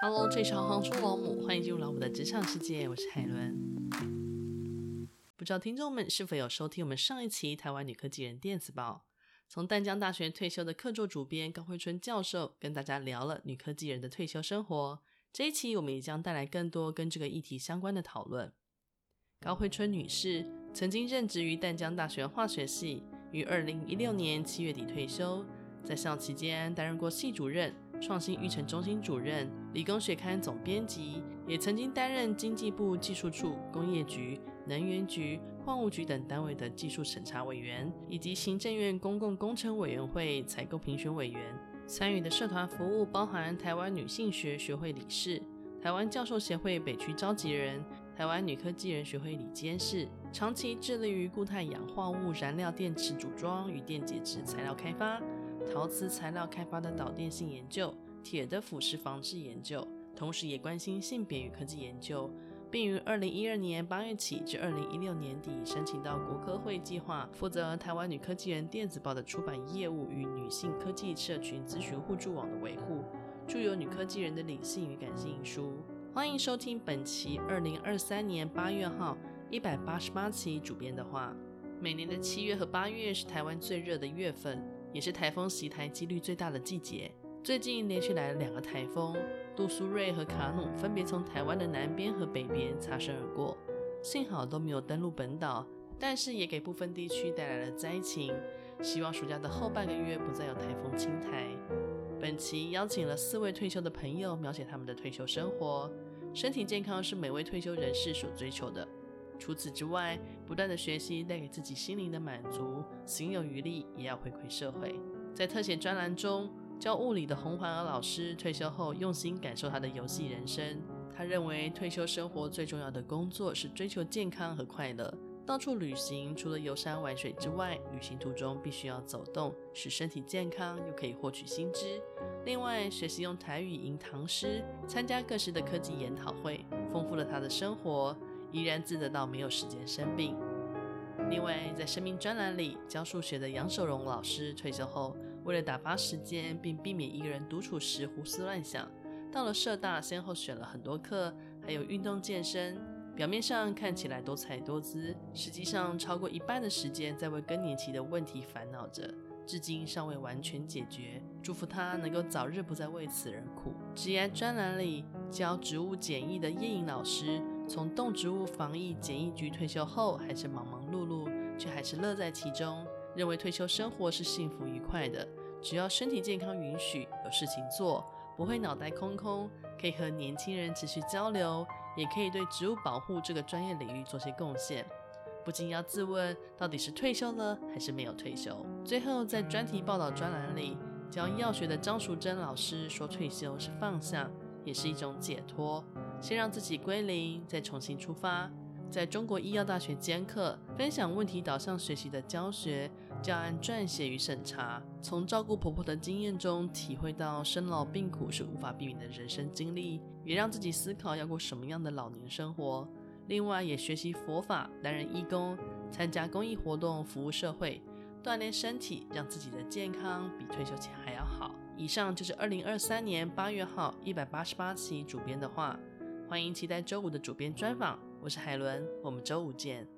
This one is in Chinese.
Hello，这里是行行出老母，欢迎进入老母的职场世界，我是海伦。不知道听众们是否有收听我们上一期《台湾女科技人电子报》，从淡江大学退休的客座主编高慧春教授跟大家聊了女科技人的退休生活。这一期我们也将带来更多跟这个议题相关的讨论。高慧春女士曾经任职于淡江大学化学系，于二零一六年七月底退休，在校期间担任过系主任。创新育成中心主任、理工学刊总编辑，也曾经担任经济部技术处、工业局、能源局、矿务局等单位的技术审查委员，以及行政院公共工程委员会采购评选委员。参与的社团服务包含台湾女性学学会理事、台湾教授协会北区召集人、台湾女科技人学会理监事，长期致力于固态氧化物燃料电池组装与电解质材料开发。陶瓷材料开发的导电性研究、铁的腐蚀防治研究，同时也关心性别与科技研究，并于二零一二年八月起至二零一六年底申请到国科会计划，负责台湾女科技人电子报的出版业务与女性科技社群咨询互助网的维护，著有《女科技人的理性与感性》一书。欢迎收听本期二零二三年八月号一百八十八期主编的话。每年的七月和八月是台湾最热的月份。也是台风袭台几率最大的季节。最近连续来了两个台风，杜苏芮和卡努分别从台湾的南边和北边擦身而过，幸好都没有登陆本岛，但是也给部分地区带来了灾情。希望暑假的后半个月不再有台风侵台。本期邀请了四位退休的朋友，描写他们的退休生活。身体健康是每位退休人士所追求的。除此之外，不断的学习带给自己心灵的满足，行有余力也要回馈社会。在特写专栏中，教物理的洪环儿老师退休后用心感受他的游戏人生。他认为退休生活最重要的工作是追求健康和快乐。到处旅行，除了游山玩水之外，旅行途中必须要走动，使身体健康，又可以获取新知。另外，学习用台语吟唐诗，参加各式的科技研讨会，丰富了他的生活。怡然自得到没有时间生病。另外，在生命专栏里，教数学的杨守荣老师退休后，为了打发时间并避免一个人独处时胡思乱想，到了社大先后选了很多课，还有运动健身。表面上看起来多彩多姿，实际上超过一半的时间在为更年期的问题烦恼着，至今尚未完全解决。祝福他能够早日不再为此而苦。职涯专栏里，教植物检疫的叶颖老师。从动植物防疫检疫局退休后，还是忙忙碌碌，却还是乐在其中。认为退休生活是幸福愉快的，只要身体健康允许，有事情做，不会脑袋空空，可以和年轻人持续交流，也可以对植物保护这个专业领域做些贡献。不禁要自问，到底是退休了还是没有退休？最后，在专题报道专栏里，教药学的张淑珍老师说，退休是放下，也是一种解脱。先让自己归零，再重新出发。在中国医药大学兼课，分享问题导向学习的教学、教案撰写与审查。从照顾婆婆的经验中，体会到生老病苦是无法避免的人生经历，也让自己思考要过什么样的老年生活。另外，也学习佛法，担任义工，参加公益活动，服务社会，锻炼身体，让自己的健康比退休前还要好。以上就是二零二三年八月号一百八十八期主编的话。欢迎期待周五的主编专访，我是海伦，我们周五见。